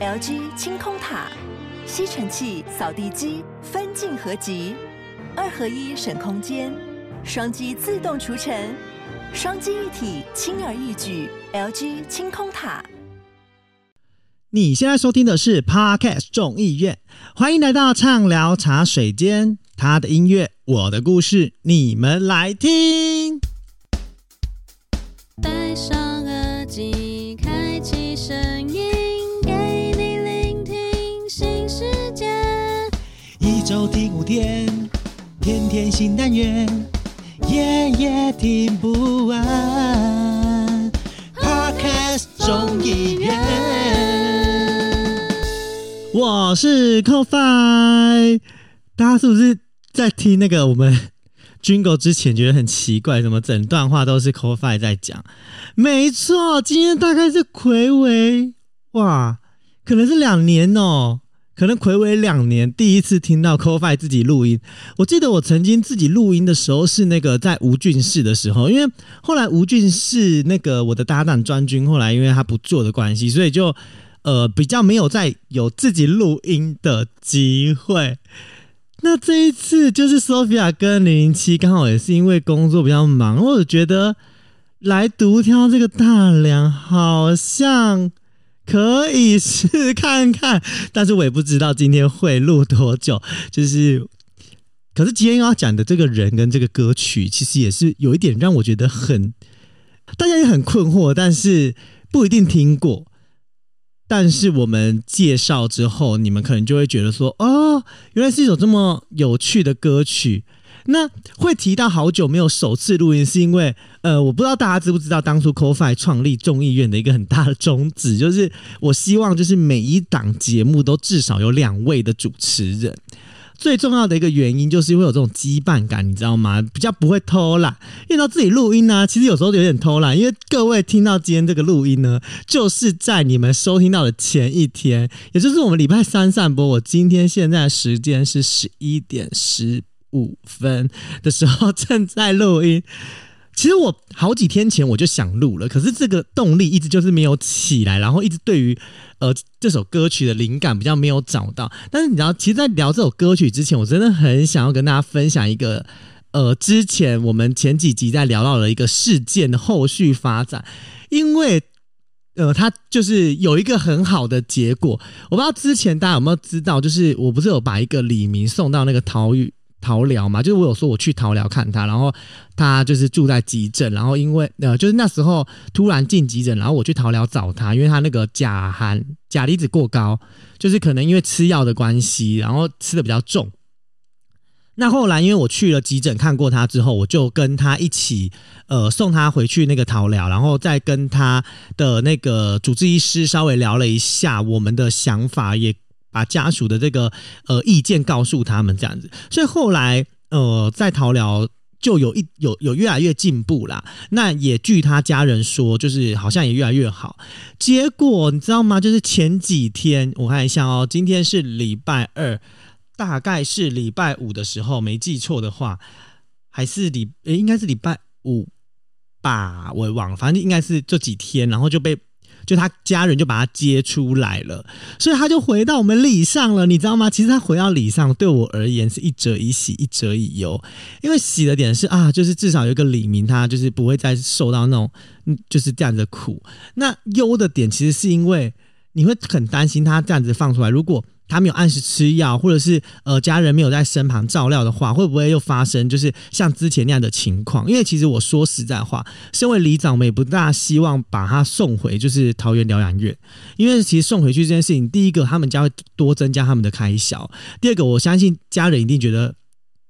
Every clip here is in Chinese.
LG 清空塔，吸尘器、扫地机分镜合集，二合一省空间，双击自动除尘，双击一体轻而易举。LG 清空塔。你现在收听的是 Podcast 众议院，欢迎来到畅聊茶水间，他的音乐，我的故事，你们来听。周听五天，天天新单元，夜夜听不完。Podcast 众议院，我是 CoFi，大家是不是在听那个我们？Jingle 之前觉得很奇怪，怎么整段话都是 CoFi 在讲？没错，今天大概是睽违哇，可能是两年哦，可能睽违两年，第一次听到 Ko-Fi 自己录音。我记得我曾经自己录音的时候是那个在吴俊士的时候，因为后来吴俊士那个我的搭档专军，后来因为他不做的关系，所以就呃比较没有再有自己录音的机会。那这一次就是 Sophia 跟零零七刚好也是因为工作比较忙，我觉得来独挑这个大梁好像可以试看看，但是我也不知道今天会录多久。就是，可是今天要讲的这个人跟这个歌曲，其实也是有一点让我觉得很，大家也很困惑，但是不一定听过。但是我们介绍之后，你们可能就会觉得说，哦，原来是一首这么有趣的歌曲。那会提到好久没有首次录音，是因为，呃，我不知道大家知不知道，当初 CoFi 创立众议院的一个很大的宗旨，就是我希望就是每一档节目都至少有两位的主持人。最重要的一个原因就是会有这种羁绊感，你知道吗？比较不会偷懒，因为到自己录音呢、其实有时候有点偷懒。因为各位听到今天这个录音呢，就是在你们收听到的前一天，也就是我们礼拜三散播。我今天现在时间是十一点十五分的时候正在录音。其实我好几天前我就想录了，可是这个动力一直就是没有起来，然后一直对于呃这首歌曲的灵感比较没有找到。但是你知道，其实，在聊这首歌曲之前，我真的很想要跟大家分享一个呃之前我们前几集在聊到的一个事件的后续发展，因为呃它就是有一个很好的结果。我不知道之前大家有没有知道，就是我不是有把一个李明送到那个桃园。桃疗嘛，就是我有说我去桃疗看他，然后他就是住在急诊，然后因为呃，就是那时候突然进急诊，然后我去桃疗找他，因为他那个钾含钾离子过高，就是可能因为吃药的关系，然后吃的比较重。那后来因为我去了急诊看过他之后，我就跟他一起呃送他回去那个桃疗，然后再跟他的那个主治医师稍微聊了一下我们的想法也。把家属的这个呃意见告诉他们，这样子，所以后来呃在桃疗就有一有有越来越进步啦。那也据他家人说，就是好像也越来越好。结果你知道吗？就是前几天我看一下哦，今天是礼拜二，大概是礼拜五的时候，没记错的话，还是礼诶应该是礼拜五吧，我忘了，反正应该是这几天，然后就被。就他家人就把他接出来了，所以他就回到我们礼上了，你知道吗？其实他回到礼上对我而言是一折一喜，一折一忧。因为喜的点是啊，就是至少有一个李明，他就是不会再受到那种就是这样子的苦。那忧的点其实是因为你会很担心他这样子放出来，如果。他没有按时吃药，或者是呃家人没有在身旁照料的话，会不会又发生就是像之前那样的情况？因为其实我说实在话，身为里长，我们也不大希望把他送回就是桃园疗养院，因为其实送回去这件事情，第一个他们家会多增加他们的开销，第二个我相信家人一定觉得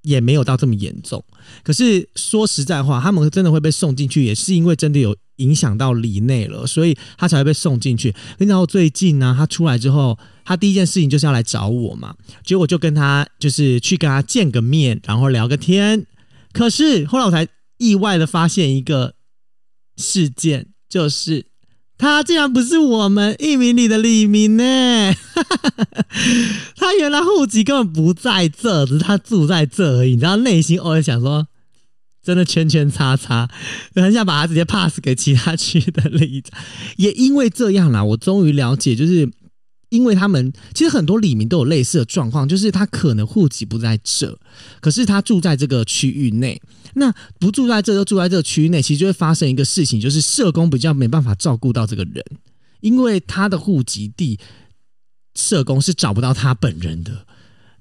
也没有到这么严重。可是说实在话，他们真的会被送进去，也是因为真的有影响到里内了，所以他才会被送进去。然后最近呢，他出来之后。他第一件事情就是要来找我嘛，结果就跟他就是去跟他见个面，然后聊个天。可是后来我才意外的发现一个事件，就是他竟然不是我们义民里的李明呢。他原来户籍根本不在这，只是他住在这而已。你知道内心偶尔想说，真的圈圈叉叉，很想把他直接 pass 给其他区的里长。也因为这样啦，我终于了解，就是。因为他们其实很多李明都有类似的状况，就是他可能户籍不在这，可是他住在这个区域内。那不住在这，就住在这个区域内，其实就会发生一个事情，就是社工比较没办法照顾到这个人，因为他的户籍地社工是找不到他本人的。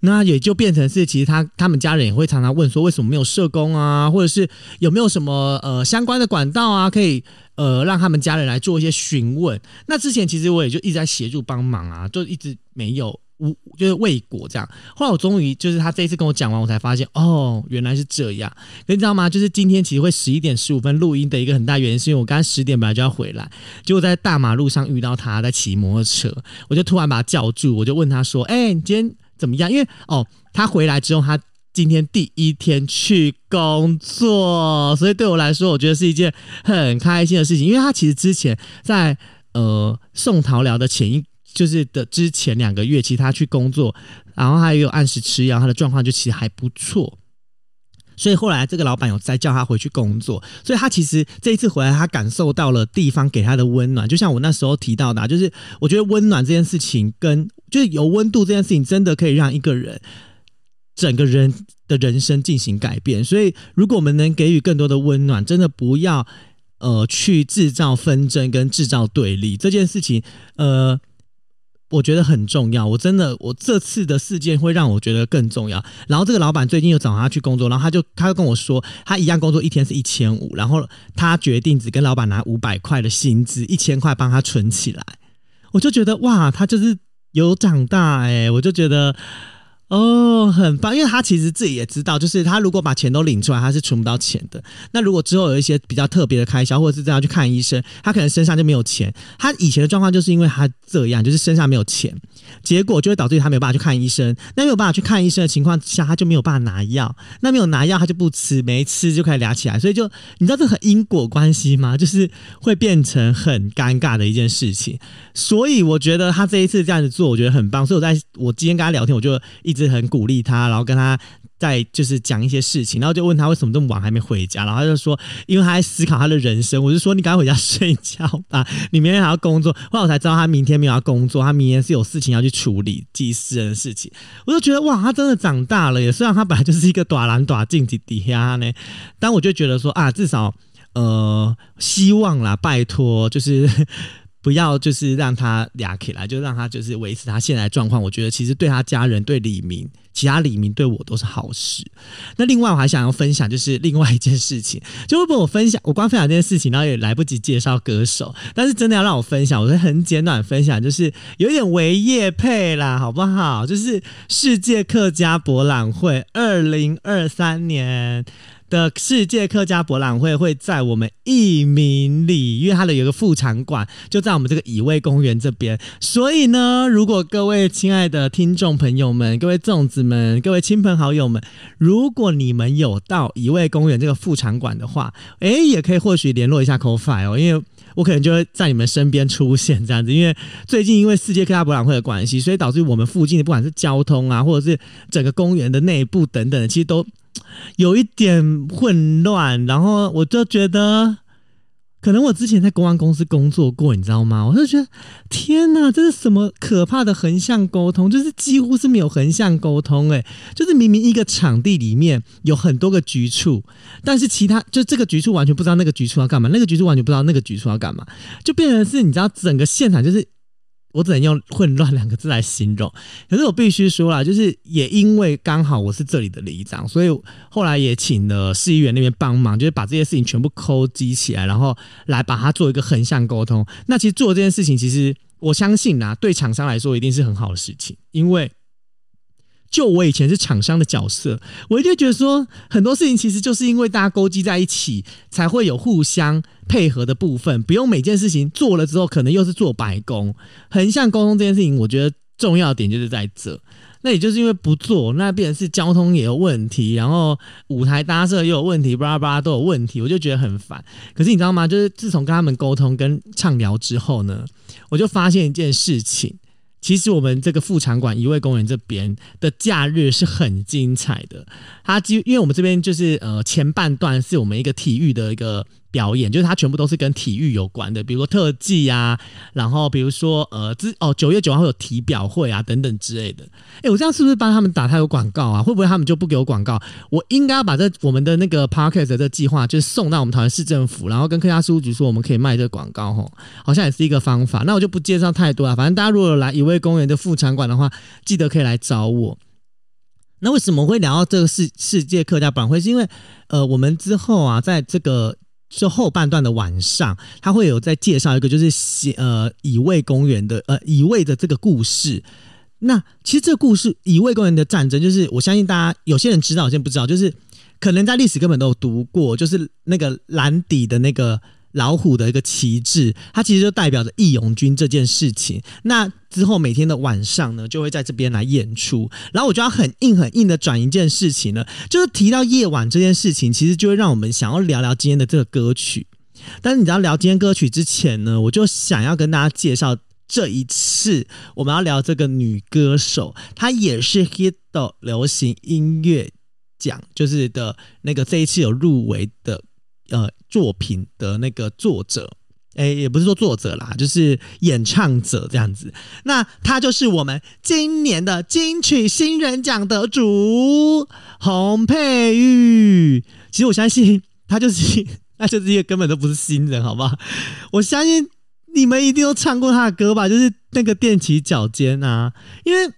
那也就变成是，其实他他们家人也会常常问说，为什么没有社工啊，或者是有没有什么呃相关的管道啊，可以呃让他们家人来做一些询问。那之前其实我也就一直在协助帮忙啊，就一直没有无就是未果这样。后来我终于就是他这一次跟我讲完，我才发现哦，原来是这样。你知道吗？就是今天其实会十一点十五分录音的一个很大原因，是因为我刚十点本来就要回来，结果在大马路上遇到他在骑摩托车，我就突然把他叫住，我就问他说：“哎、你今天？”怎么样？因为哦，他回来之后，他今天第一天去工作，所以对我来说，我觉得是一件很开心的事情。因为他其实之前在呃送桃疗的前一，就是的之前两个月，其实他去工作，然后他也有按时吃药，他的状况就其实还不错。所以后来这个老板有再叫他回去工作，所以他其实这一次回来，他感受到了地方给他的温暖。就像我那时候提到的，就是我觉得温暖这件事情，跟就是有温度这件事情，真的可以让一个人整个人的人生进行改变。所以如果我们能给予更多的温暖，真的不要呃去制造纷争跟制造对立这件事情，呃。我觉得很重要，我真的，我这次的事件会让我觉得更重要。然后这个老板最近又找他去工作，然后他就他就跟我说，他一样工作一天是一千五，然后他决定只跟老板拿五百块的薪资，一千块帮他存起来。我就觉得哇，他就是有长大哎，我就觉得。哦，很棒，因为他其实自己也知道，就是他如果把钱都领出来，他是存不到钱的。那如果之后有一些比较特别的开销，或者是这样去看医生，他可能身上就没有钱。他以前的状况就是因为他这样，就是身上没有钱，结果就会导致他没有办法去看医生。那没有办法去看医生的情况下，他就没有办法拿药。那没有拿药，他就不吃，没吃就开始俩起来。所以就你知道这很因果关系吗？就是会变成很尴尬的一件事情。所以我觉得他这一次这样子做，我觉得很棒。所以我在我今天跟他聊天，我就一。是很鼓励他，然后跟他在就是讲一些事情，然后就问他为什么这么晚还没回家，然后他就说，因为他在思考他的人生。我就说你赶快回家睡觉吧，你明天还要工作。后来我才知道他明天没有要工作，他明天是有事情要去处理自己私人的事情。我就觉得哇，他真的长大了耶！虽然他本来就是一个短蓝短镜子底下呢，但我就觉得说啊，至少呃，希望啦，拜托，就是。不要就是让他俩起来，就让他就是维持他现在状况。我觉得其实对他家人、对李明、其他李明对我都是好事。那另外我还想要分享，就是另外一件事情，就会不会我分享，我光分享这件事情，然后也来不及介绍歌手。但是真的要让我分享，我会很简短分享，就是有点微业配啦，好不好？就是世界客家博览会二零二三年。的世界客家博览会会在我们义民里，因为它的有个副场馆就在我们这个乙未公园这边，所以呢，如果各位亲爱的听众朋友们、各位粽子们、各位亲朋好友们，如果你们有到乙未公园这个副场馆的话，哎，也可以或许联络一下 c o f i 哦，因为我可能就会在你们身边出现这样子，因为最近因为世界客家博览会的关系，所以导致我们附近的不管是交通啊，或者是整个公园的内部等等，其实都。有一点混乱，然后我就觉得，可能我之前在公安公司工作过，你知道吗？我就觉得，天哪，这是什么可怕的横向沟通？就是几乎是没有横向沟通，诶，就是明明一个场地里面有很多个局处，但是其他就这个局处完全不知道那个局处要干嘛，那个局处完全不知道那个局处要干嘛，就变成是，你知道，整个现场就是。我只能用混乱两个字来形容，可是我必须说啦，就是也因为刚好我是这里的里长，所以后来也请了市议员那边帮忙，就是把这些事情全部抠集起来，然后来把它做一个横向沟通。那其实做这件事情，其实我相信啊，对厂商来说一定是很好的事情，因为。就我以前是厂商的角色，我一定觉得说很多事情其实就是因为大家勾稽在一起，才会有互相配合的部分。不用每件事情做了之后，可能又是做白工。横向沟通这件事情，我觉得重要点就是在这。那也就是因为不做，那变成是交通也有问题，然后舞台搭设又有问题，巴拉巴拉都有问题，我就觉得很烦。可是你知道吗？就是自从跟他们沟通跟畅聊之后呢，我就发现一件事情。其实我们这个副场馆一位公园这边的假日是很精彩的。它因为我们这边就是呃前半段是我们一个体育的一个表演，就是它全部都是跟体育有关的，比如说特技啊，然后比如说呃，之哦九月九号有体表会啊等等之类的。哎，我这样是不是帮他们打太多广告啊？会不会他们就不给我广告？我应该要把这我们的那个 podcast 的计划，就是送到我们桃园市政府，然后跟客家事务局说我们可以卖这个广告，吼，好像也是一个方法。那我就不介绍太多了，反正大家如果来一位公园的副场馆的话，记得可以来找我。那为什么会聊到这个世世界客家博览会？是因为呃，我们之后啊，在这个。是后半段的晚上，他会有在介绍一个，就是写呃乙未公园的呃乙未的这个故事。那其实这故事乙未公园的战争，就是我相信大家有些人知道，有些人不知道，就是可能在历史根本都有读过，就是那个蓝底的那个。老虎的一个旗帜，它其实就代表着义勇军这件事情。那之后每天的晚上呢，就会在这边来演出。然后我就要很硬很硬的转一件事情呢，就是提到夜晚这件事情，其实就会让我们想要聊聊今天的这个歌曲。但是你知道聊今天歌曲之前呢，我就想要跟大家介绍这一次我们要聊这个女歌手，她也是 Hit 流行音乐奖，就是的那个这一次有入围的。呃，作品的那个作者，哎，也不是说作者啦，就是演唱者这样子。那他就是我们今年的金曲新人奖得主洪佩玉。其实我相信他就是，那就是一个根本都不是新人，好不好？我相信你们一定都唱过他的歌吧？就是那个踮起脚尖啊，因为。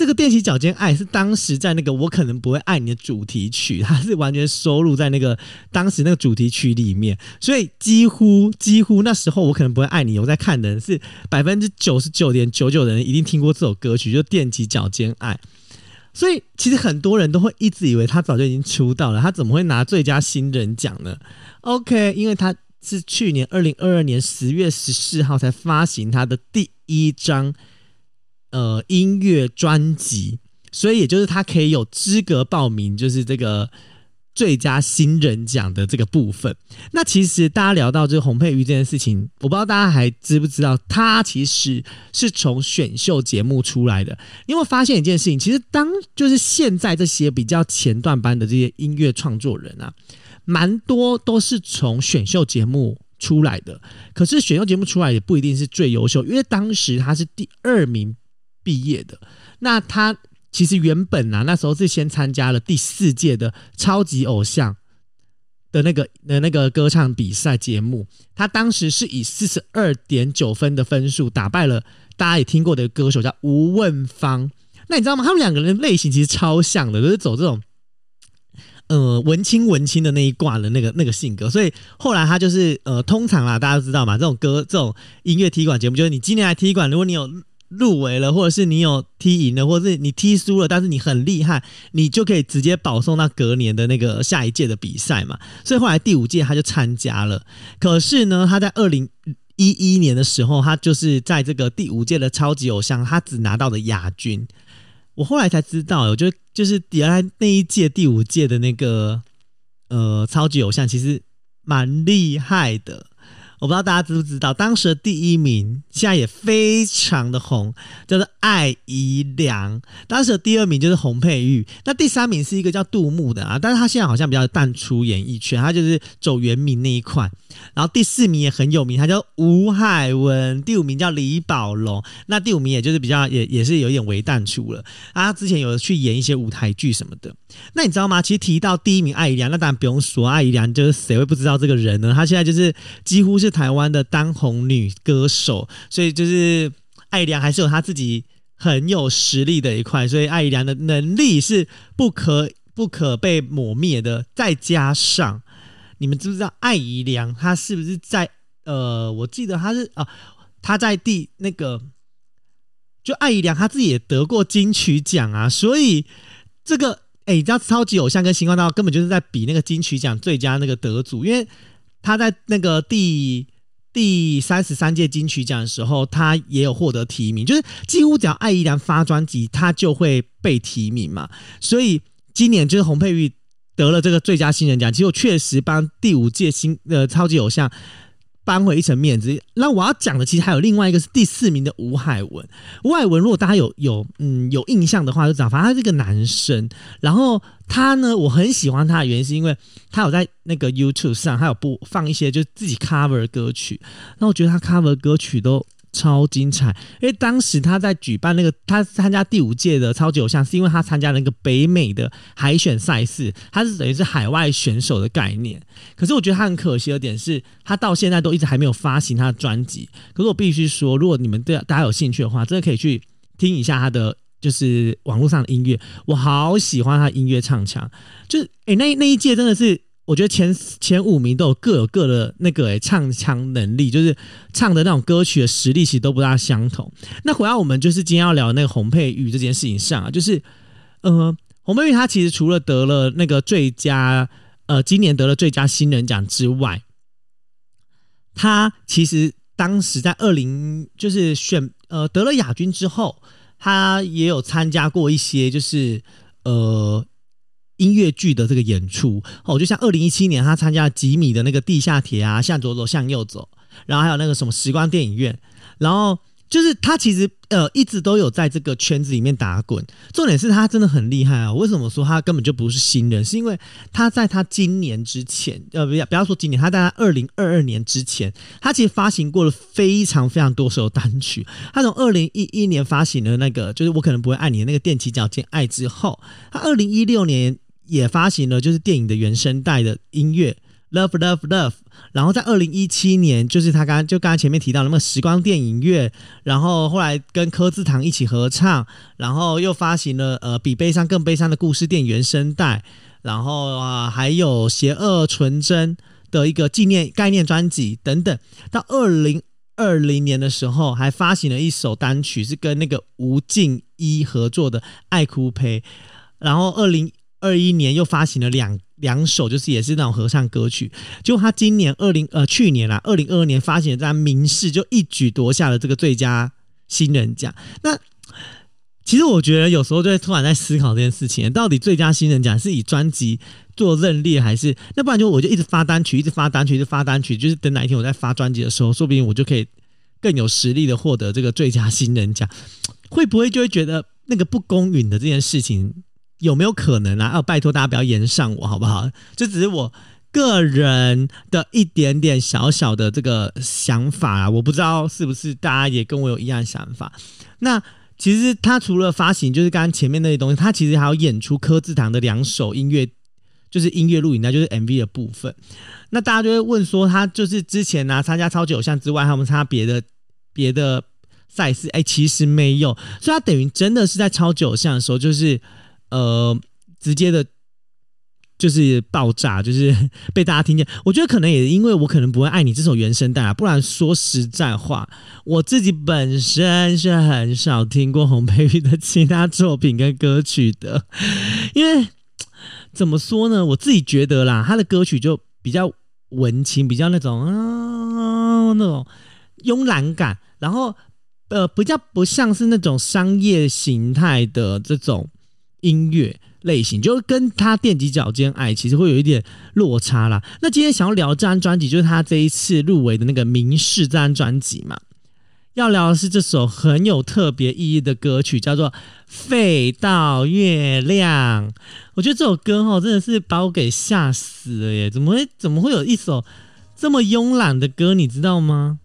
这个踮起脚尖爱是当时在那个我可能不会爱你的主题曲，它是完全收录在那个当时那个主题曲里面，所以几乎几乎那时候我可能不会爱你。我在看的人是百分之九十九点九九的人一定听过这首歌曲，就踮起脚尖爱。所以其实很多人都会一直以为他早就已经出道了，他怎么会拿最佳新人奖呢？OK，因为他是去年二零二二年十月十四号才发行他的第一张。呃，音乐专辑，所以也就是他可以有资格报名，就是这个最佳新人奖的这个部分。那其实大家聊到这个洪佩瑜这件事情，我不知道大家还知不知道，他其实是从选秀节目出来的。因为发现一件事情，其实当就是现在这些比较前段班的这些音乐创作人啊，蛮多都是从选秀节目出来的。可是选秀节目出来也不一定是最优秀，因为当时他是第二名。毕业的，那他其实原本啊，那时候是先参加了第四届的超级偶像的那个的那个歌唱比赛节目，他当时是以四十二点九分的分数打败了大家也听过的歌手叫吴问芳。那你知道吗？他们两个人类型其实超像的，都是走这种呃文青文青的那一挂的那个那个性格，所以后来他就是呃，通常啦，大家都知道嘛，这种歌这种音乐踢馆节目，就是你今年来踢馆，如果你有。入围了，或者是你有踢赢了，或者是你踢输了，但是你很厉害，你就可以直接保送到隔年的那个下一届的比赛嘛。所以后来第五届他就参加了，可是呢，他在二零一一年的时候，他就是在这个第五届的超级偶像，他只拿到了亚军。我后来才知道，我觉得就是原来那一届第五届的那个呃超级偶像，其实蛮厉害的。我不知道大家知不知道，当时的第一名现在也非常的红，叫做艾怡良。当时的第二名就是洪佩玉，那第三名是一个叫杜牧的啊，但是他现在好像比较淡出演艺圈，他就是走原民那一块。然后第四名也很有名，他叫吴海文。第五名叫李宝龙，那第五名也就是比较也也是有点微淡出了啊。他之前有去演一些舞台剧什么的。那你知道吗？其实提到第一名艾怡良，那当然不用说，艾怡良就是谁会不知道这个人呢？他现在就是几乎是。台湾的当红女歌手，所以就是艾怡良还是有她自己很有实力的一块，所以艾怡良的能力是不可不可被抹灭的。再加上你们知不知道艾怡良她是不是在呃，我记得她是啊，她在第那个就艾怡良她自己也得过金曲奖啊，所以这个哎，你知道超级偶像跟星光大道根本就是在比那个金曲奖最佳那个得主，因为。他在那个第第三十三届金曲奖的时候，他也有获得提名，就是几乎只要艾怡良发专辑，他就会被提名嘛。所以今年就是洪佩玉得了这个最佳新人奖，其实我确实帮第五届新呃超级偶像扳回一层面子。那我要讲的其实还有另外一个是第四名的吴海文。吴海文如果大家有有嗯有印象的话，就知道，反正他是个男生。然后他呢，我很喜欢他的原因是因为他有在那个 YouTube 上，他有播放一些就是自己 cover 的歌曲。那我觉得他 cover 的歌曲都。超精彩！因为当时他在举办那个，他参加第五届的超级偶像，是因为他参加了那个北美的海选赛事，他是等于是海外选手的概念。可是我觉得他很可惜的点是，他到现在都一直还没有发行他的专辑。可是我必须说，如果你们对大家有兴趣的话，真的可以去听一下他的就是网络上的音乐，我好喜欢他音乐唱腔，就是诶、那那一届真的是。我觉得前前五名都有各有各的那个诶唱腔能力，就是唱的那种歌曲的实力其实都不大相同。那回到我们就是今天要聊那个洪佩玉这件事情上啊，就是呃，洪佩瑜他其实除了得了那个最佳呃今年得了最佳新人奖之外，他其实当时在二零就是选呃得了亚军之后，他也有参加过一些就是呃。音乐剧的这个演出哦，就像二零一七年他参加了吉米的那个地下铁啊，向左走，向右走，然后还有那个什么时光电影院，然后就是他其实呃一直都有在这个圈子里面打滚。重点是他真的很厉害啊！为什么说他根本就不是新人？是因为他在他今年之前，呃，不要不要说今年，他在他二零二二年之前，他其实发行过了非常非常多首单曲。他从二零一一年发行的那个就是我可能不会爱你的那个踮起脚尖爱之后，他二零一六年。也发行了就是电影的原声带的音乐，Love Love Love。然后在二零一七年，就是他刚就刚刚前面提到的那个时光电影院，然后后来跟柯智堂一起合唱，然后又发行了呃比悲伤更悲伤的故事电影原声带，然后啊还有邪恶纯真的一个纪念概念专辑等等。到二零二零年的时候，还发行了一首单曲，是跟那个吴静一合作的《爱哭呸》，然后二零。二一年又发行了两两首，就是也是那种合唱歌曲。就他今年二零呃去年啦，二零二二年发行的这张《明示》，就一举夺下了这个最佳新人奖。那其实我觉得有时候就会突然在思考这件事情：到底最佳新人奖是以专辑做认列，还是那不然就我就一直发单曲，一直发单曲，一直发单曲，就是等哪一天我在发专辑的时候，说不定我就可以更有实力的获得这个最佳新人奖。会不会就会觉得那个不公允的这件事情？有没有可能啊？要拜托大家不要炎上我，好不好？这只是我个人的一点点小小的这个想法啊，我不知道是不是大家也跟我有一样想法。那其实他除了发行，就是刚刚前面那些东西，他其实还有演出柯智堂的两首音乐，就是音乐录影带，就是 MV 的部分。那大家就会问说，他就是之前呢、啊、参加超级偶像之外，他们参加别的别的赛事？哎，其实没有，所以他等于真的是在超级偶像的时候，就是。呃，直接的，就是爆炸，就是 被大家听见。我觉得可能也因为我可能不会爱你这首原声带啊，不然说实在话，我自己本身是很少听过洪佩瑜的其他作品跟歌曲的，因为怎么说呢，我自己觉得啦，他的歌曲就比较文青，比较那种啊那种慵懒感，然后呃，比较不像是那种商业形态的这种。音乐类型就跟他踮起脚尖爱，其实会有一点落差啦。那今天想要聊这张专辑，就是他这一次入围的那个《明示》这张专辑嘛。要聊的是这首很有特别意义的歌曲，叫做《废到月亮》。我觉得这首歌哦，真的是把我给吓死了耶！怎么会怎么会有一首这么慵懒的歌？你知道吗？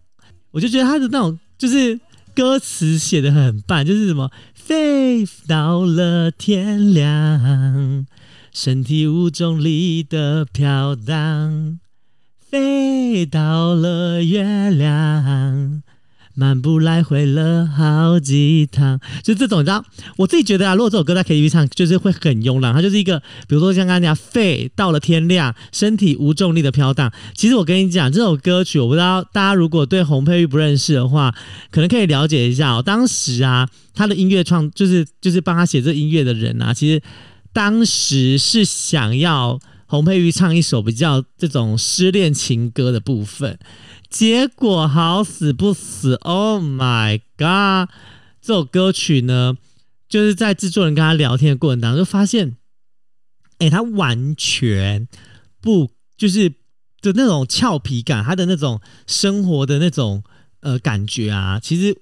我就觉得他的那种就是歌词写得很棒，就是什么。飞到了天亮，身体无重力的飘荡，飞到了月亮。漫步来回了好几趟，就这种，你知道，我自己觉得啊，如果这首歌在 KTV 唱，就是会很慵懒。它就是一个，比如说像刚刚讲，肺到了天亮，身体无重力的飘荡。其实我跟你讲，这首歌曲，我不知道大家如果对洪佩瑜不认识的话，可能可以了解一下哦。当时啊，他的音乐创，就是就是帮他写这音乐的人啊，其实当时是想要洪佩瑜唱一首比较这种失恋情歌的部分。结果好死不死，Oh my God！这首歌曲呢，就是在制作人跟他聊天的过程当中，就发现，哎，他完全不就是的那种俏皮感，他的那种生活的那种呃感觉啊，其实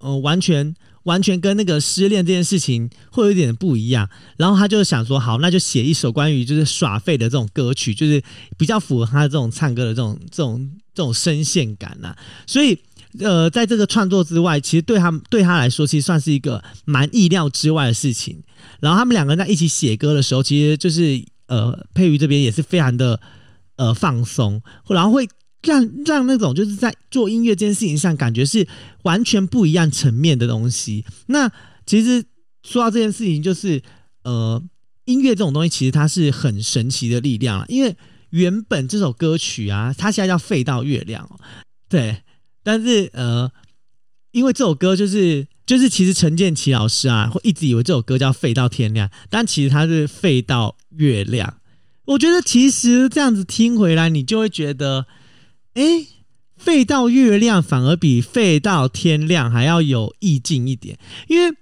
呃完全完全跟那个失恋这件事情会有一点不一样。然后他就想说，好，那就写一首关于就是耍废的这种歌曲，就是比较符合他这种唱歌的这种这种这种声线感呐、所以呃，在这个创作之外，其实对他对他来说，其实算是一个蛮意料之外的事情。然后他们两个人在一起写歌的时候，其实就是呃，佩瑜这边也是非常的呃放松，然后会让让那种就是在做音乐这件事情上，感觉是完全不一样层面的东西。那其实说到这件事情，就是呃，音乐这种东西其实它是很神奇的力量，因为原本这首歌曲啊，它现在叫《废到月亮》，对，但是呃，因为这首歌就是。就是其实陈建奇老师啊，会一直以为这首歌叫《废到天亮》，但其实它是《废到月亮》。我觉得其实这样子听回来，你就会觉得，哎，《废到月亮》反而比《废到天亮》还要有意境一点。因为，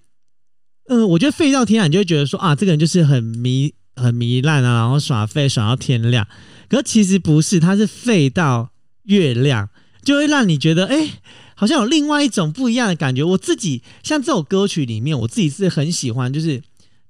嗯、我觉得《废到天亮》你就会觉得说啊，这个人就是很糜、很糜烂啊，然后耍废耍到天亮。可其实不是，他是废到月亮，就会让你觉得，哎。好像有另外一种不一样的感觉。我自己像这首歌曲里面，我自己是很喜欢，就是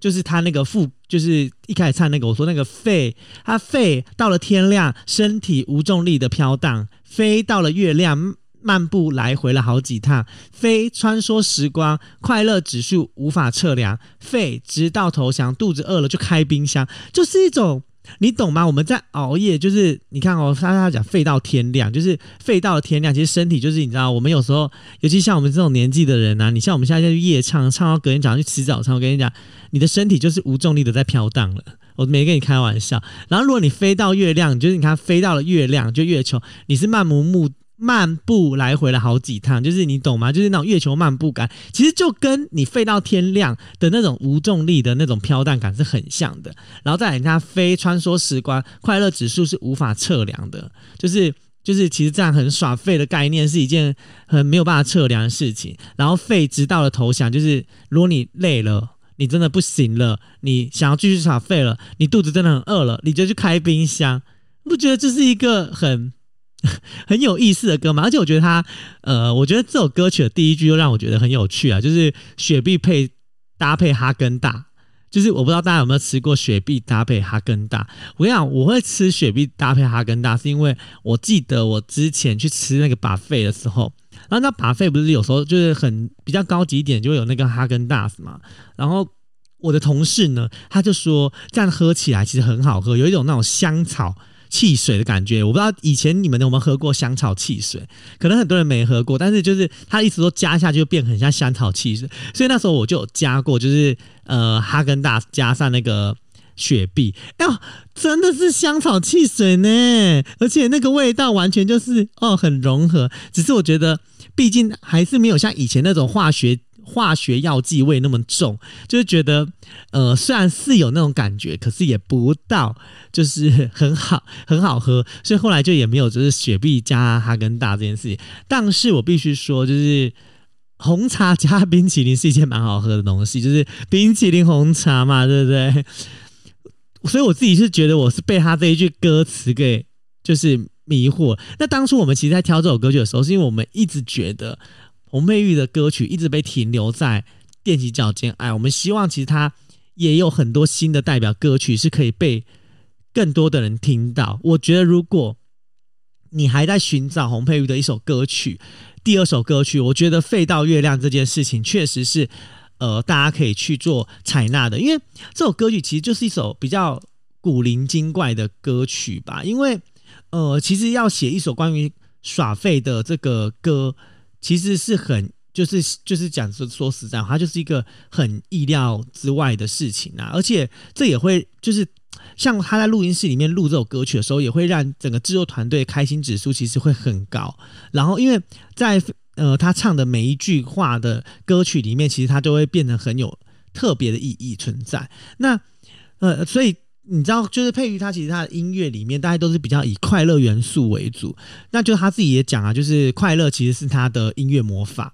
就是他那个副，就是一开始唱那个，我说那个肺，他肺到了天亮，身体无重力的飘荡，飞到了月亮，漫步来回了好几趟，飞穿梭时光，快乐指数无法测量，肺直到投降，肚子饿了就开冰箱，就是一种。你懂吗？我们在熬夜，就是你看哦，他他讲废到天亮，就是废到了天亮。其实身体就是你知道，我们有时候，尤其像我们这种年纪的人啊，你像我们现在在夜唱，唱到隔天早上去吃早餐，我跟你讲，你的身体就是无重力的在飘荡了。我没跟你开玩笑。然后如果你飞到月亮，就是你看飞到了月亮，就月球，你是漫无目。漫步来回了好几趟，就是你懂吗？就是那种月球漫步感，其实就跟你废到天亮的那种无重力的那种飘荡感是很像的。然后再来，它飞穿梭时光，快乐指数是无法测量的，就是就是其实这样很耍废的概念是一件很没有办法测量的事情。然后废直到了投降，就是如果你累了，你真的不行了，你想要继续耍废了，你肚子真的很饿了，你就去开冰箱，不觉得这是一个很？很有意思的歌嘛，而且我觉得他，呃，我觉得这首歌曲的第一句就让我觉得很有趣啊，就是雪碧配搭配哈根达，就是我不知道大家有没有吃过雪碧搭配哈根达。我跟你讲，我会吃雪碧搭配哈根达，是因为我记得我之前去吃那个 buffet 的时候，然后那 buffet 不是有时候就是很比较高级一点，就会有那个哈根达斯嘛。然后我的同事呢，他就说这样喝起来其实很好喝，有一种那种香草。汽水的感觉，我不知道以前你们有没有喝过香草汽水，可能很多人没喝过，但是就是他意思说加下去就变很像香草汽水，所以那时候我就有加过，就是呃哈根达斯加上那个雪碧，哎呦，真的是香草汽水呢，而且那个味道完全就是哦很融合，只是我觉得毕竟还是没有像以前那种化学。化学药剂味那么重，就是觉得，呃，虽然是有那种感觉，可是也不到，就是很好，很好喝，所以后来就也没有就是雪碧加哈根达这件事情。但是我必须说，就是红茶加冰淇淋是一件蛮好喝的东西，就是冰淇淋红茶嘛，对不对？所以我自己是觉得我是被他这一句歌词给就是迷惑。那当初我们其实，在挑这首歌曲的时候，是因为我们一直觉得。洪佩玉的歌曲一直被停留在踮起脚尖爱，我们希望其实他也有很多新的代表歌曲是可以被更多的人听到。我觉得如果你还在寻找洪佩瑜的一首歌曲，第二首歌曲，我觉得《废到月亮》这件事情确实是呃大家可以去做采纳的，因为这首歌曲其实就是一首比较古灵精怪的歌曲吧。因为呃，其实要写一首关于耍废的这个歌。其实是很就是就是讲说说实在话，它就是一个很意料之外的事情啊，而且这也会就是像他在录音室里面录这首歌曲的时候，也会让整个制作团队开心指数其实会很高。然后因为在呃他唱的每一句话的歌曲里面，其实他都会变得很有特别的意义存在。那呃所以。你知道，就是佩瑜他其实他的音乐里面，大概都是比较以快乐元素为主。那就他自己也讲啊，就是快乐其实是他的音乐魔法。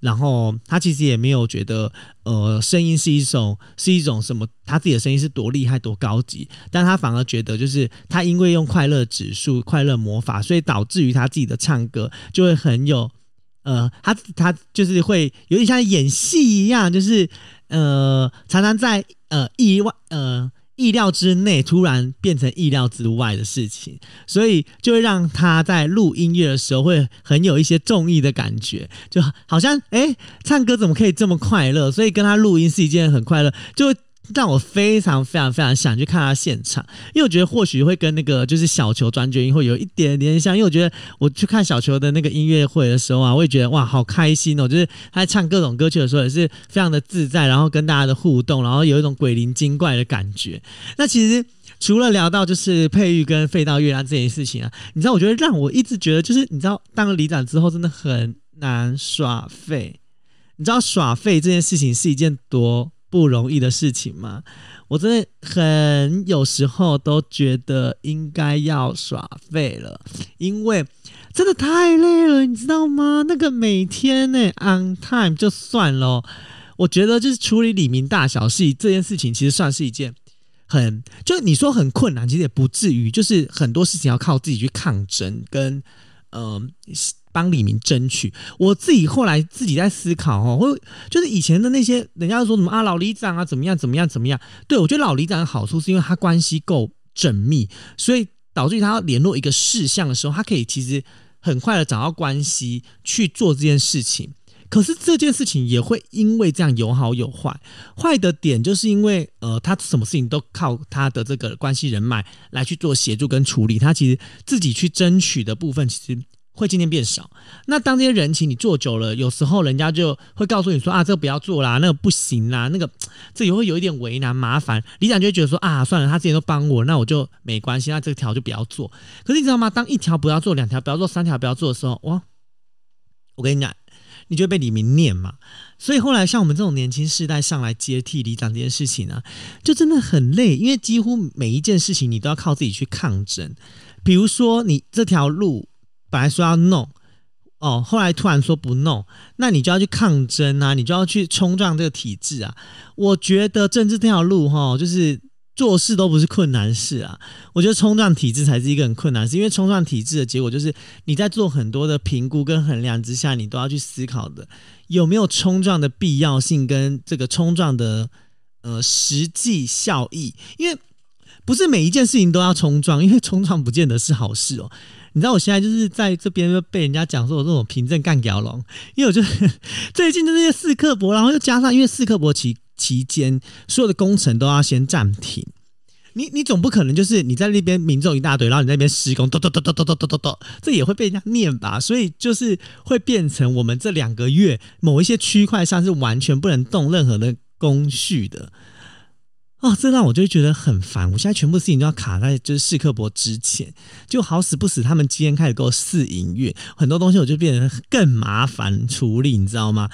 然后他其实也没有觉得，呃，声音是一种是一种什么，他自己的声音是多厉害多高级，但他反而觉得，就是他因为用快乐指数、快乐魔法，所以导致于他自己的唱歌就会很有，呃，他他就是会有点像演戏一样，就是呃，常常在呃意外呃。意料之内，突然变成意料之外的事情，所以就会让他在录音乐的时候会很有一些中意的感觉，就好像哎，唱歌怎么可以这么快乐？所以跟他录音是一件很快乐，就。让我非常非常非常想去看他现场，因为我觉得或许会跟那个就是小球转角音会有一点点像，因为我觉得我去看小球的那个音乐会的时候啊，我也觉得哇，好开心哦！就是他在唱各种歌曲的时候也是非常的自在，然后跟大家的互动，然后有一种鬼灵精怪的感觉。那其实除了聊到就是佩玉跟费到月亮这件事情啊，你知道，我觉得让我一直觉得就是你知道，当了里长之后真的很难耍废。你知道耍废这件事情是一件多不容易的事情吗？我真的很有时候都觉得应该要耍废了，因为真的太累了，你知道吗？那个每天呢、on time 就算了，我觉得就是处理李明大小事这件事情，其实算是一件很，就你说很困难，其实也不至于，就是很多事情要靠自己去抗争，跟嗯。帮李明争取，我自己后来自己在思考哦，会就是以前的那些人家说什么啊，老里长啊怎么样怎么样怎么样？对，我觉得老里长的好处是因为他关系够缜密，所以导致于他联络一个事项的时候，他可以其实很快的找到关系去做这件事情。可是这件事情也会因为这样有好有坏，坏的点就是因为呃，他什么事情都靠他的这个关系人脉来去做协助跟处理，他其实自己去争取的部分其实。会渐渐变少。那当这些人情你做久了，有时候人家就会告诉你说啊，这个不要做啦，那个不行啦，那个这也会有一点为难麻烦。里长就觉得说啊，算了，他之前都帮我，那我就没关系，那这条就不要做。可是你知道吗？当一条不要做，两条不要做，三条不要做的时候，哇！我跟你讲，你就被李明念嘛。所以后来像我们这种年轻世代上来接替里长这件事情呢、啊，就真的很累，因为几乎每一件事情你都要靠自己去抗争。比如说你这条路。本来说要弄，哦，后来突然说不弄，那你就要去抗争啊，你就要去冲撞这个体制啊。我觉得政治这条路哈，就是做事都不是困难事啊。我觉得冲撞体制才是一个很困难事，因为冲撞体制的结果就是你在做很多的评估跟衡量之下，你都要去思考的有没有冲撞的必要性跟这个冲撞的呃实际效益。因为不是每一件事情都要冲撞，因为冲撞不见得是好事哦。你知道我现在就是在这边被人家讲说我这种凭证干掉龙，因为我就最近的那些四克伯，然后又加上因为四克伯期期间所有的工程都要先暂停，你你总不可能就是你在那边民众一大堆，然后你在那边施工，咚咚咚咚咚咚咚咚咚，这也会被人家念吧？所以就是会变成我们这两个月某一些区块上是完全不能动任何的工序的。哦，这让我就觉得很烦。我现在全部事情都要卡在就是试课博之前，就好死不死，他们今天开始给我试营运，很多东西我就变得更麻烦处理，你知道吗？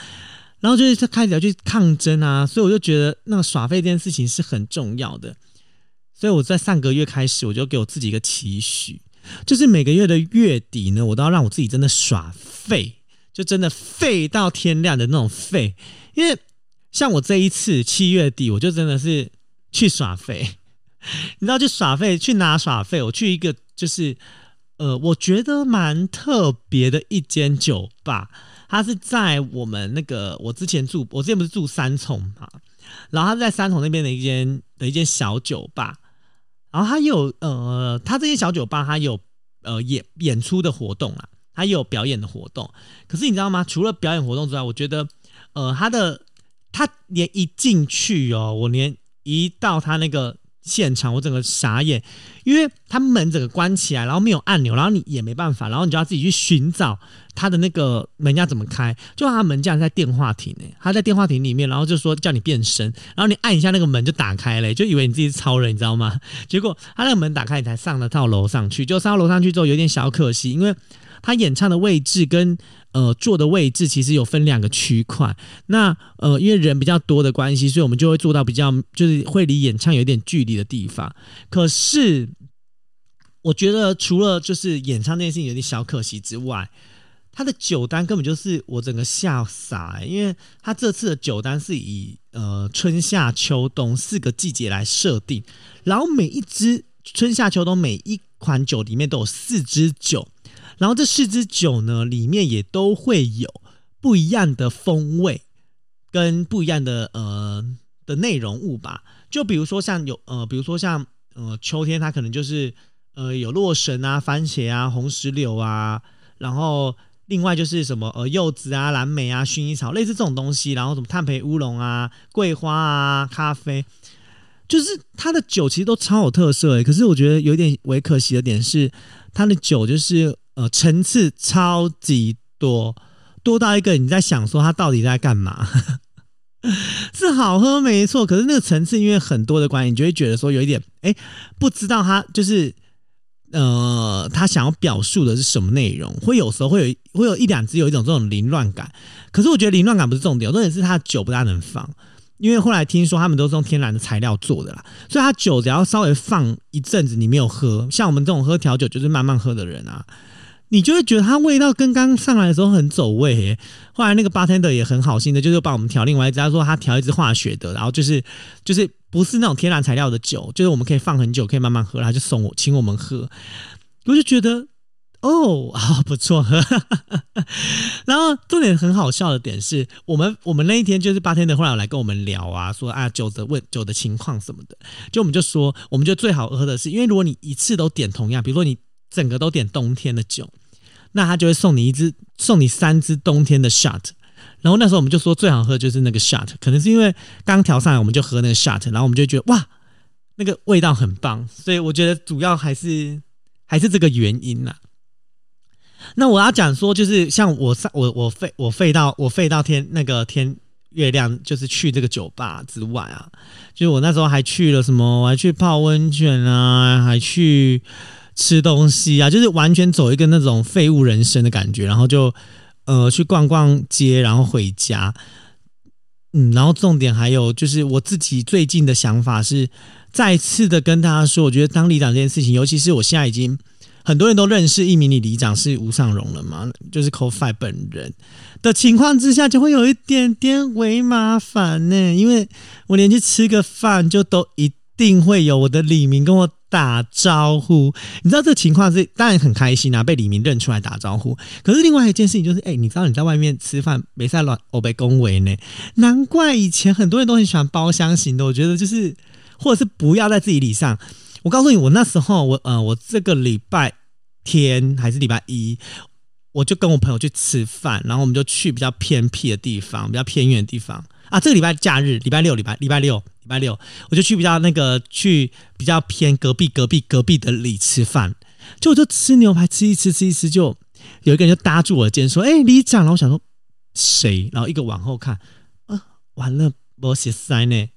然后就是开始要去抗争啊，所以我就觉得那个耍废这件事情是很重要的。所以我在上个月开始，我就给我自己一个期许，就是每个月的月底呢，我都要让我自己真的耍废，就真的废到天亮的那种废。因为像我这一次七月底，我就真的是。去耍废，你知道去耍废去哪耍废？我去一个就是呃，我觉得蛮特别的一间酒吧，它是在我们那个我之前住，我之前不是住三重嘛，然后它在三重那边的一间的一间小酒吧，然后它有呃，它这些小酒吧它有呃演演出的活动啊，它有表演的活动。可是你知道吗？除了表演活动之外，我觉得呃，它的它连一进去哦，我连。一到他那个现场，我整个傻眼，因为他门整个关起来，然后没有按钮，然后你也没办法，然后你就要自己去寻找他的那个门要怎么开。就他门竟然在电话亭诶，他在电话亭里面，然后就说叫你变身，然后你按一下那个门就打开了，就以为你自己是超人，你知道吗？结果他那个门打开，你才上得到楼上去，就上到楼上去之后有点小可惜，因为。他演唱的位置跟呃坐的位置其实有分两个区块，那呃因为人比较多的关系，所以我们就会坐到比较就是会离演唱有点距离的地方。可是我觉得除了就是演唱这件事情有点小可惜之外，他的酒单根本就是我整个吓傻，因为他这次的酒单是以呃春夏秋冬四个季节来设定，然后每一支春夏秋冬每一款酒里面都有四支酒，然后这四支酒呢里面也都会有不一样的风味跟不一样的呃的内容物吧，就比如说像有呃比如说像呃秋天它可能就是呃有洛神啊、番茄啊、红石榴啊，然后。另外就是什么呃柚子啊、蓝莓啊、薰衣草，类似这种东西，然后什么炭焙乌龙啊、桂花啊、咖啡，就是它的酒其实都超有特色诶。可是我觉得有点微可惜的点是，它的酒就是呃层次超级多，多到一个你在想说它到底在干嘛？是好喝没错，可是那个层次因为很多的关系，你就会觉得说有一点哎，不知道他就是。呃，他想要表述的是什么内容？会有时候会有会有一两支有一种这种凌乱感，可是我觉得凌乱感不是重点，重点是他酒不大能放，因为后来听说他们都是用天然的材料做的啦，所以他酒只要稍微放一阵子，你没有喝，像我们这种喝调酒就是慢慢喝的人啊。你就会觉得它味道跟刚上来的时候很走味耶。后来那个 bartender 也很好心的，就是帮我们调另外一支，他说他调一支化学的，然后就是就是不是那种天然材料的酒，就是我们可以放很久，可以慢慢喝，他就送我请我们喝。我就觉得哦，好不错喝。然后重点很好笑的点是我们我们那一天就是 bartender 后来来跟我们聊啊，说啊酒的问酒的情况什么的，就我们就说我们觉得最好喝的是，因为如果你一次都点同样，比如说你。整个都点冬天的酒，那他就会送你一支，送你三支冬天的 shot。然后那时候我们就说最好喝就是那个 shot，可能是因为刚调上来我们就喝那个 shot，然后我们就觉得哇，那个味道很棒。所以我觉得主要还是还是这个原因啦。那我要讲说，就是像我上我我废我废到我废到天那个天月亮，就是去这个酒吧之外啊，就是我那时候还去了什么，我还去泡温泉啊，还去。吃东西啊，就是完全走一个那种废物人生的感觉，然后就呃去逛逛街，然后回家。嗯，然后重点还有就是我自己最近的想法是，再次的跟大家说，我觉得当里长这件事情，尤其是我现在已经很多人都认识一名里里长是吴尚荣了嘛，就是 Coffee 本人的情况之下，就会有一点点微麻烦呢，因为我连去吃个饭就都一定会有我的李明跟我。打招呼，你知道这情况是当然很开心啊，被李明认出来打招呼。可是另外一件事情就是，哎、你知道你在外面吃饭没在乱，我被恭维呢。难怪以前很多人都很喜欢包厢型的，我觉得就是或者是不要在自己礼上。我告诉你，我那时候我呃，我这个礼拜天还是礼拜一，我就跟我朋友去吃饭，然后我们就去比较偏僻的地方，比较偏远的地方啊。这个礼拜假日，礼拜六，礼拜礼拜六。礼拜六，我就去比较那个去比较偏隔壁隔壁隔壁的里吃饭，就我就吃牛排吃一吃吃一吃，就有一个人就搭住我的肩说：“哎、欸，里长。”然后我想说谁？然后一个往后看，啊，完了，我写塞呢。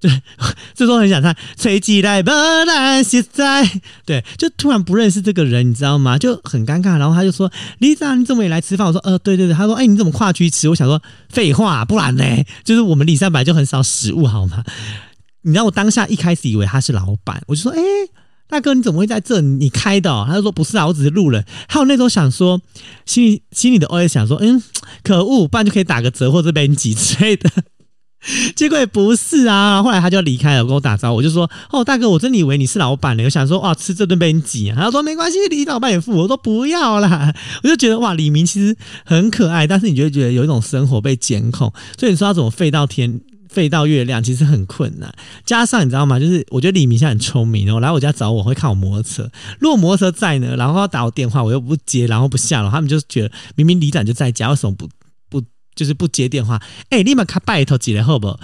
对，这时候很想唱，吹起来不难现在。对，就突然不认识这个人，你知道吗？就很尴尬。然后他就说：“里长，你怎么也来吃饭？”我说：“呃，对对对。”他说：“哎，你怎么跨区吃？”我想说：“废话，不然呢？就是我们李三本来就很少食物，好吗？”你知道我当下一开始以为他是老板，我就说：“哎，大哥，你怎么会在这？你开的哦？”他就说：“不是啊，我只是路人。”还有那种想说，心里心里的 OS 想说：“嗯，可恶，不然就可以打个折或者编辑之类的。” 结果也不是啊，后来他就离开了，跟我打招呼，我就说：“哦，大哥，我真的以为你是老板呢。”我想说：“哇，吃这顿被你挤啊。”他说：“没关系，李老板也付。”我说：“不要啦。”我就觉得哇，李明其实很可爱，但是你就会觉得有一种生活被监控，所以你说他怎么废到天、废到月亮，其实很困难。加上你知道吗？就是我觉得李明现在很聪明哦，来我家找我会看我摩托车，如果摩托车在呢，然后他打我电话，我又不接，然后不下了，他们就觉得明明李长就在家，为什么不？就是不接电话，哎、欸，立马卡拜托几来好不？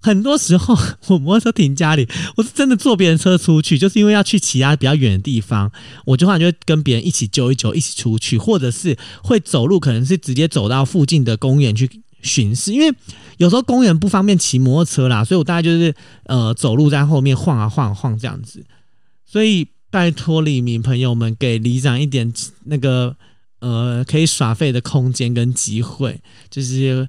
很多时候 我摩托车停家里，我是真的坐别人车出去，就是因为要去其他比较远的地方，我就话就跟别人一起揪一揪，一起出去，或者是会走路，可能是直接走到附近的公园去巡视，因为有时候公园不方便骑摩托车啦，所以我大概就是呃走路在后面晃啊晃啊晃这样子，所以拜托里民朋友们给里长一点那个。呃，可以耍废的空间跟机会，就是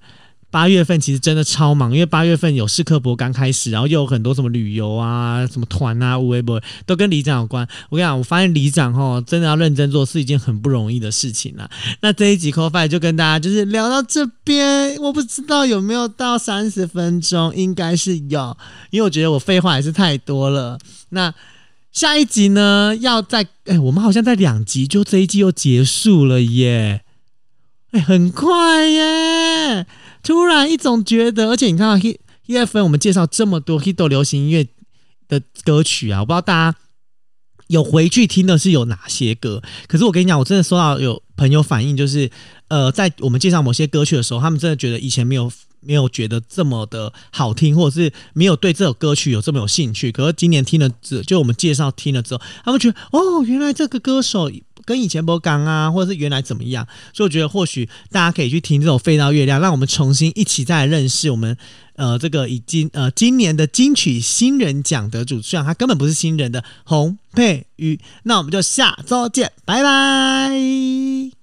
八月份其实真的超忙，因为八月份有试课博刚开始，然后又有很多什么旅游啊、什么团啊、微博都跟里长有关。我跟你讲，我发现里长齁真的要认真做是一件很不容易的事情啊。那这一集 Call Five 就跟大家就是聊到这边，我不知道有没有到三十分钟，应该是有，因为我觉得我废话还是太多了。那下一集呢，要在哎，我们好像在两集，就这一季又结束了耶。哎，很快耶！突然一种觉得，而且你看到 Hit FM 我们介绍这么多 Hit 流行音乐的歌曲啊，我不知道大家有回去听的是有哪些歌。可是我跟你讲，我真的收到有朋友反映，就是呃，在我们介绍某些歌曲的时候，他们真的觉得以前没有没有觉得这么的好听，或者是没有对这首歌曲有这么有兴趣。可是今年听了之，就我们介绍听了之后，他们觉得哦，原来这个歌手。跟以前不刚啊，或者是原来怎么样？所以我觉得或许大家可以去听这首《飞到月亮》，让我们重新一起再认识我们呃这个已经呃今年的金曲新人奖得主，虽然他根本不是新人的洪佩瑜。那我们就下周见，拜拜。